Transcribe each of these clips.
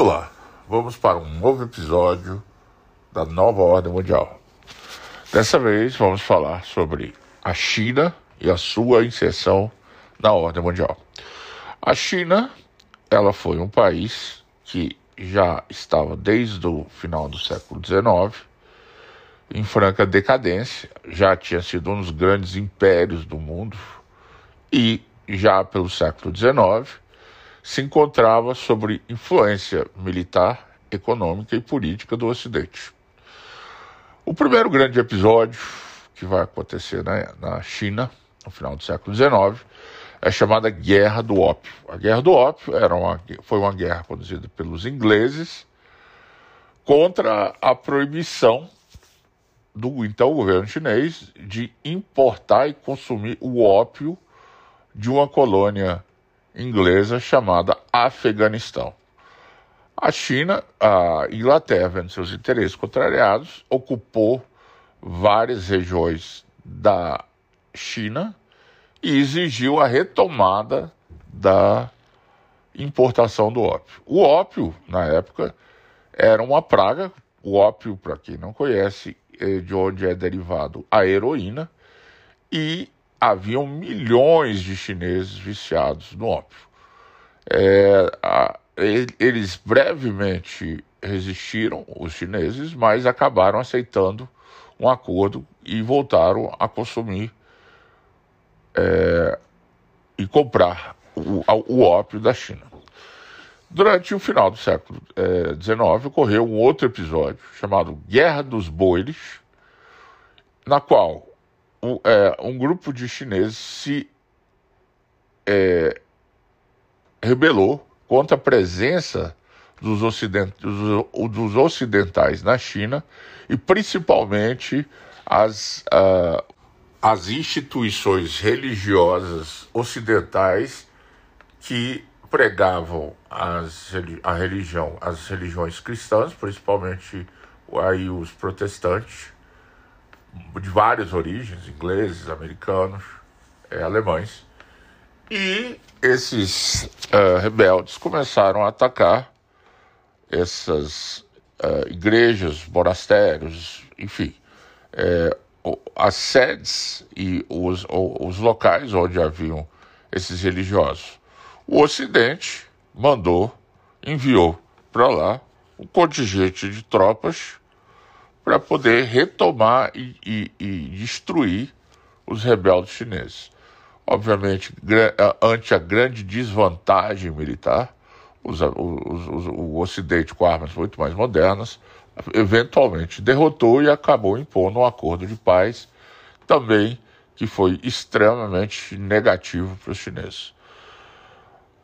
Olá, vamos para um novo episódio da nova ordem mundial. Dessa vez vamos falar sobre a China e a sua inserção na ordem mundial. A China, ela foi um país que já estava desde o final do século XIX em franca decadência, já tinha sido um dos grandes impérios do mundo e já pelo século XIX se encontrava sob influência militar, econômica e política do Ocidente. O primeiro grande episódio que vai acontecer na, na China, no final do século XIX, é chamada Guerra do Ópio. A Guerra do Ópio era uma, foi uma guerra conduzida pelos ingleses contra a proibição do então governo chinês de importar e consumir o ópio de uma colônia inglesa chamada Afeganistão. A China, a Inglaterra, vendo seus interesses contrariados, ocupou várias regiões da China e exigiu a retomada da importação do ópio. O ópio, na época, era uma praga. O ópio, para quem não conhece, é de onde é derivado a heroína, e haviam milhões de chineses viciados no ópio. É, a, eles brevemente resistiram, os chineses, mas acabaram aceitando um acordo e voltaram a consumir é, e comprar o, o, ópio da China. Durante o final do século XIX, é, ocorreu um outro episódio chamado Guerra dos Boires, na qual um, é, um grupo de chineses se é, rebelou contra a presença dos, ocident, dos, dos, ocidentais na China e principalmente as, uh, as instituições religiosas ocidentais que pregavam as, a religião, as religiões cristãs, principalmente aí os protestantes, de várias origens, ingleses, americanos, é, alemães. E esses uh, rebeldes começaram a atacar essas uh, igrejas, monastérios, enfim, é, as sedes e os, os locais onde haviam esses religiosos. O Ocidente mandou, enviou para lá um contingente de tropas para poder retomar e, e, e, destruir os rebeldes chineses. Obviamente, ante a grande desvantagem militar, os, os, os, o Ocidente, com armas muito mais modernas, eventualmente derrotou e acabou impondo um acordo de paz, também que foi extremamente negativo para os chineses.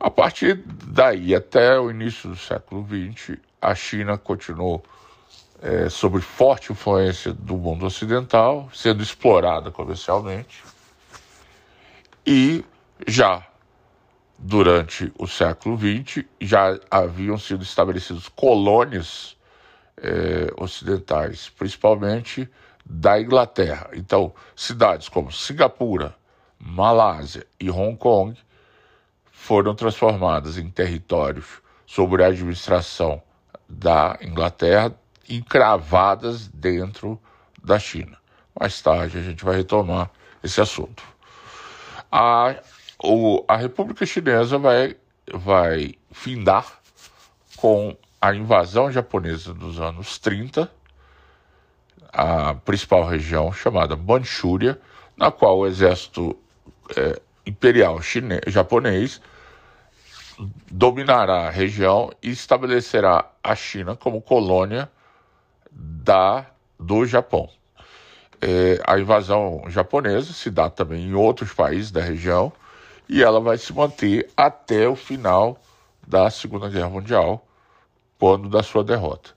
A partir daí até o início do século XX, a China continuou é, sob forte influência do mundo ocidental, sendo explorada comercialmente, e já durante o século XX já haviam sido estabelecidas colônias é, ocidentais, principalmente da Inglaterra. Então, cidades como Singapura, Malásia e Hong Kong foram transformadas em territórios sob a administração da Inglaterra encravadas dentro da China. Mais tarde a gente vai retomar esse assunto. A, o, a República Chinesa vai, vai findar com a invasão japonesa dos anos 30, a principal região chamada Manchúria, na qual o exército é, imperial chinês, japonês dominará a região e estabelecerá a China como colônia da do Japão. É, a invasão japonesa se dá também em outros países da região e ela vai se manter até o final da Segunda Guerra Mundial, quando da sua derrota.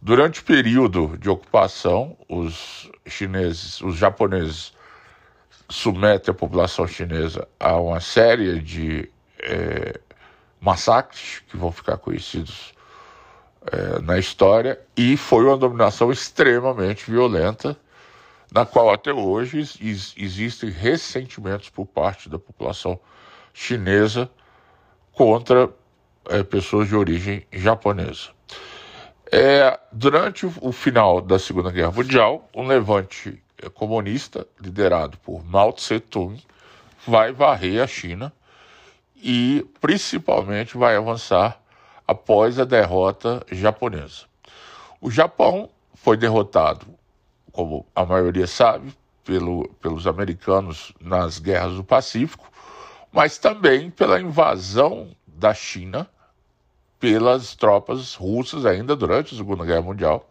Durante o período de ocupação, os chineses, os japoneses submetem a população chinesa a uma série de é, massacres que vão ficar conhecidos é, na história e foi uma dominação extremamente violenta, na qual até hoje is, existem ressentimentos por parte da população chinesa contra é, pessoas de origem japonesa. É, durante o final da Segunda Guerra Mundial, um levante comunista, liderado por Mao Tse-tung, vai varrer a China e principalmente vai avançar após a derrota japonesa. O Japão foi derrotado, como a maioria sabe, pelo, pelos americanos nas guerras do Pacífico, mas também pela invasão da China pelas tropas russas ainda durante a Segunda Guerra Mundial,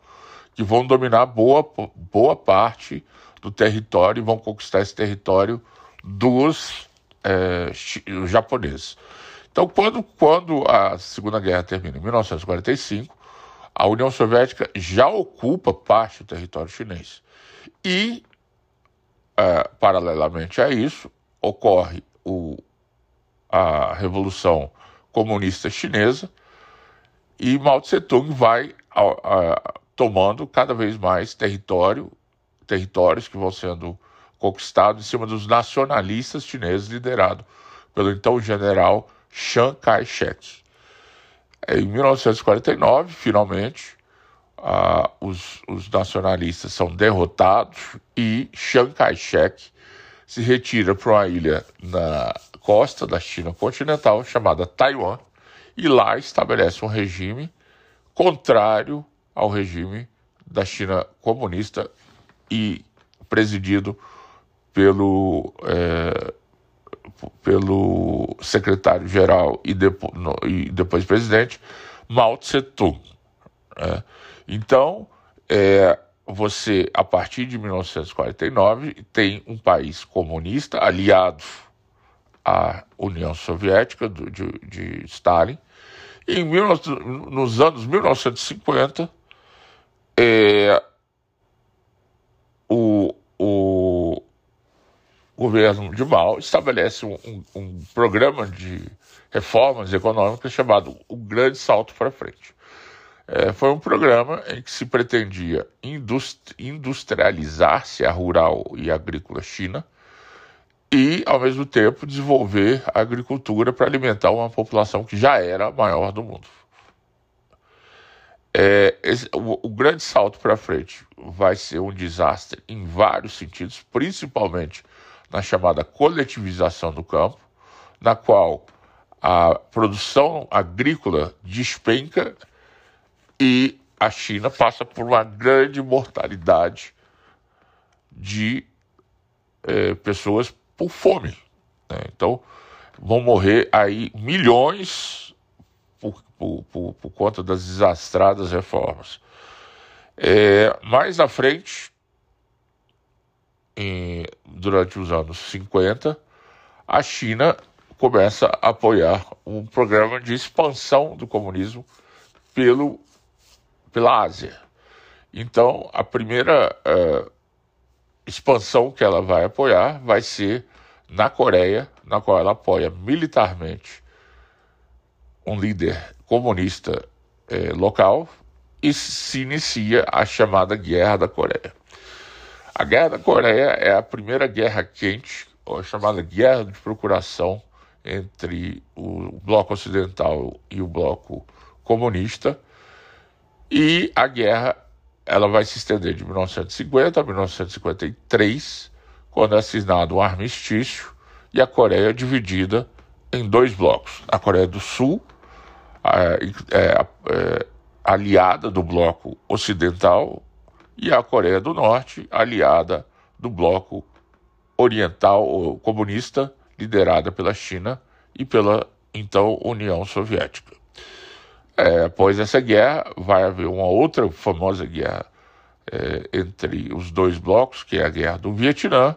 que vão dominar boa, boa parte do território e vão conquistar esse território dos é, japoneses. Então, quando, quando a Segunda Guerra termina em 1945, a União Soviética já ocupa parte do território chinês. E, é, paralelamente a isso, ocorre o, a Revolução Comunista Chinesa e Mao Tse-tung vai a, a, tomando cada vez mais território, territórios que vão sendo conquistados em cima dos nacionalistas chineses, liderado pelo então general Chiang Kai-shek. Em 1949, finalmente, os, os, nacionalistas são derrotados e Chiang Kai-shek se retira para uma ilha na costa da China continental chamada Taiwan e lá estabelece um regime contrário ao regime da China comunista e presidido pelo é, pelo secretário-geral e, depo, e, depois presidente, Mao Tse-tung. Né? Então, é, você, a partir de 1949, tem um país comunista aliado à União Soviética do, de, de Stalin. Em 19, nos anos 1950, é, o, governo de Mao estabelece um, um, um programa de reformas econômicas chamado o Grande Salto para Frente. É, foi um programa em que se pretendia industrializar-se a rural e agrícola China e, ao mesmo tempo, desenvolver a agricultura para alimentar uma população que já era a maior do mundo. É, esse, o, o, grande salto para frente vai ser um desastre em vários sentidos, principalmente na chamada coletivização do campo, na qual a produção agrícola despenca e a China passa por uma grande mortalidade de é, pessoas por fome. Né? Então, vão morrer aí milhões por, por, por, por conta das desastradas reformas. É, mais à frente, em, durante os anos 50, a China começa a apoiar um programa de expansão do comunismo pelo, pela Ásia. Então, a primeira uh, expansão que ela vai apoiar vai ser na Coreia, na qual ela apoia militarmente um líder comunista eh, local e se inicia a chamada Guerra da Coreia. A Guerra da Coreia é a primeira guerra quente, ou chamada Guerra de Procuração, entre o bloco ocidental e o bloco comunista. E a guerra ela vai se estender de 1950 a 1953, quando é assinado um armistício e a Coreia é dividida em dois blocos. A Coreia do Sul, é, é, é, aliada do bloco ocidental, e a Coreia do Norte, aliada do bloco oriental comunista, liderada pela China e pela então União Soviética. É, após essa guerra, vai haver uma outra famosa guerra é, entre os dois blocos, que é a Guerra do Vietnã,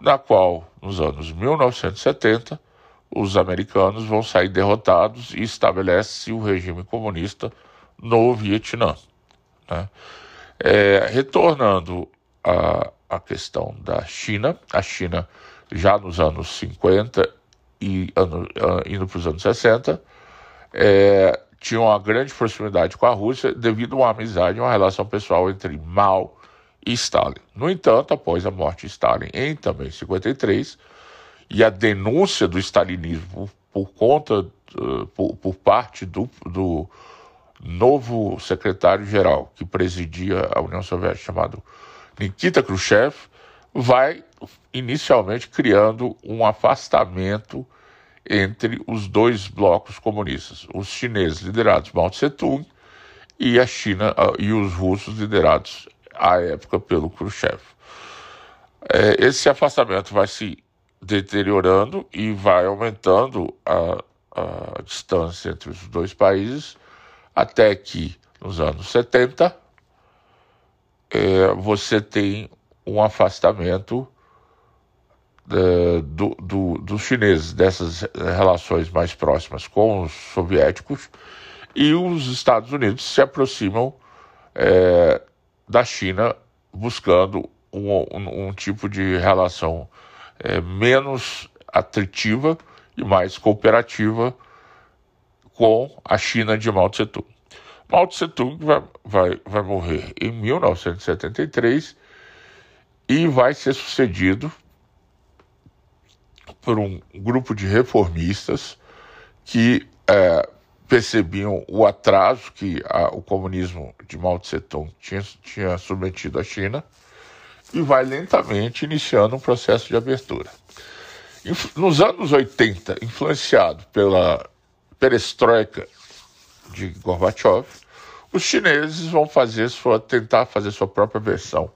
na qual, nos anos 1970, os americanos vão sair derrotados e estabelece o regime comunista no Vietnã. Né? É, retornando à, à questão da China, a China já nos anos 50 e ano, indo para os anos 60, é, tinha uma grande proximidade com a Rússia devido a uma amizade, uma relação pessoal entre Mao e Stalin. No entanto, após a morte de Stalin em também 53 e a denúncia do stalinismo por conta, uh, por, por, parte do, do novo secretário-geral que presidia a União Soviética, chamado Nikita Khrushchev, vai inicialmente criando um afastamento entre os dois blocos comunistas, os chineses liderados Mao Tse-tung e a China uh, e os russos liderados à época pelo Khrushchev. É, esse afastamento vai se deteriorando e vai aumentando a, a distância entre os dois países, até que nos anos 70 é, você tem um afastamento é, do, do, dos chineses dessas relações mais próximas com os soviéticos e os Estados Unidos se aproximam é, da China buscando um, um, um tipo de relação é, menos atritiva e mais cooperativa com a China de Mao Tse Tung. Mao Tse Tung vai, vai, vai morrer em 1973 e vai ser sucedido por um grupo de reformistas que é, percebiam o atraso que a, o comunismo de Mao Tse Tung tinha, tinha submetido à China e vai lentamente iniciando um processo de abertura. Nos anos 80, influenciado pela perestroika de Gorbachev, os chineses vão fazer sua, tentar fazer sua própria versão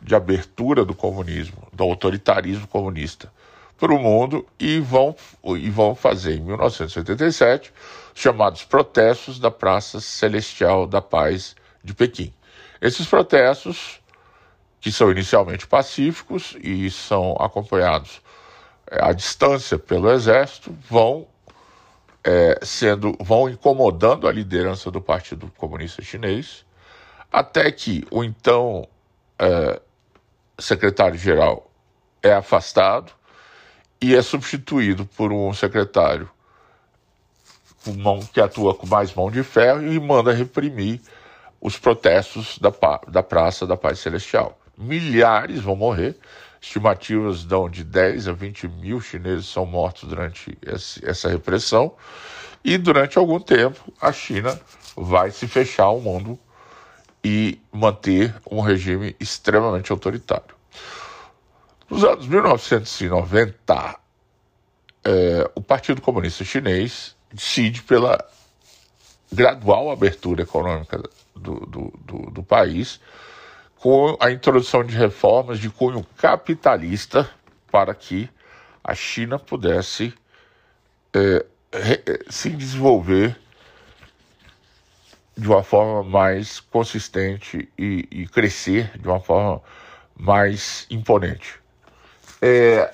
de abertura do comunismo, do autoritarismo comunista para o mundo e vão, e vão fazer em 1987 os chamados protestos da Praça Celestial da Paz de Pequim. Esses protestos que são inicialmente pacíficos e são acompanhados é, à distância pelo exército, vão é, sendo vão incomodando a liderança do Partido Comunista Chinês, até que o então é, secretário-geral é afastado e é substituído por um secretário mão, que atua com mais mão de ferro e manda reprimir os protestos da, da Praça da Paz Celestial milhares vão morrer. Estimativas dão de 10 a 20 mil chineses são mortos durante essa repressão. E durante algum tempo, a China vai se fechar ao mundo e manter um regime extremamente autoritário. Nos anos 1990, é, o Partido Comunista Chinês decide pela gradual abertura econômica do, do, do, do país com a introdução de reformas de cunho capitalista para que a China pudesse é, se desenvolver de uma forma mais consistente e, e crescer de uma forma mais imponente. É,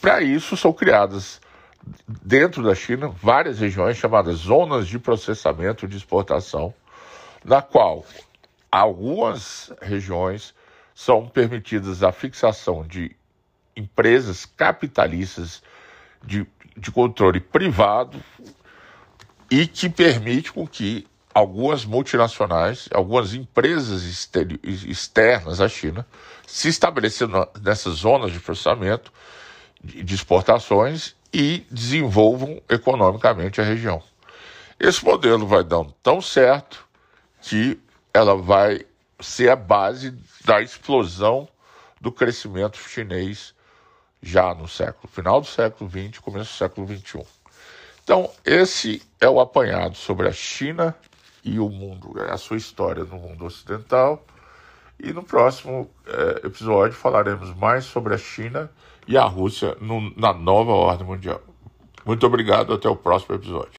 para isso são criadas dentro da China várias regiões chamadas zonas de processamento de exportação, na qual algumas regiões são permitidas a fixação de empresas capitalistas de, de controle privado e que permite com que algumas multinacionais, algumas empresas externas à China se estabeleçam nessas zonas de processamento de exportações e desenvolvam economicamente a região. Esse modelo vai dando tão certo que ela vai ser a base da explosão do crescimento chinês já no século final do século XX, começo do século XXI. Então, esse é o apanhado sobre a China e o mundo, a sua história no mundo ocidental. E no próximo é, episódio falaremos mais sobre a China e a Rússia no, na nova ordem mundial. Muito obrigado, até o próximo episódio.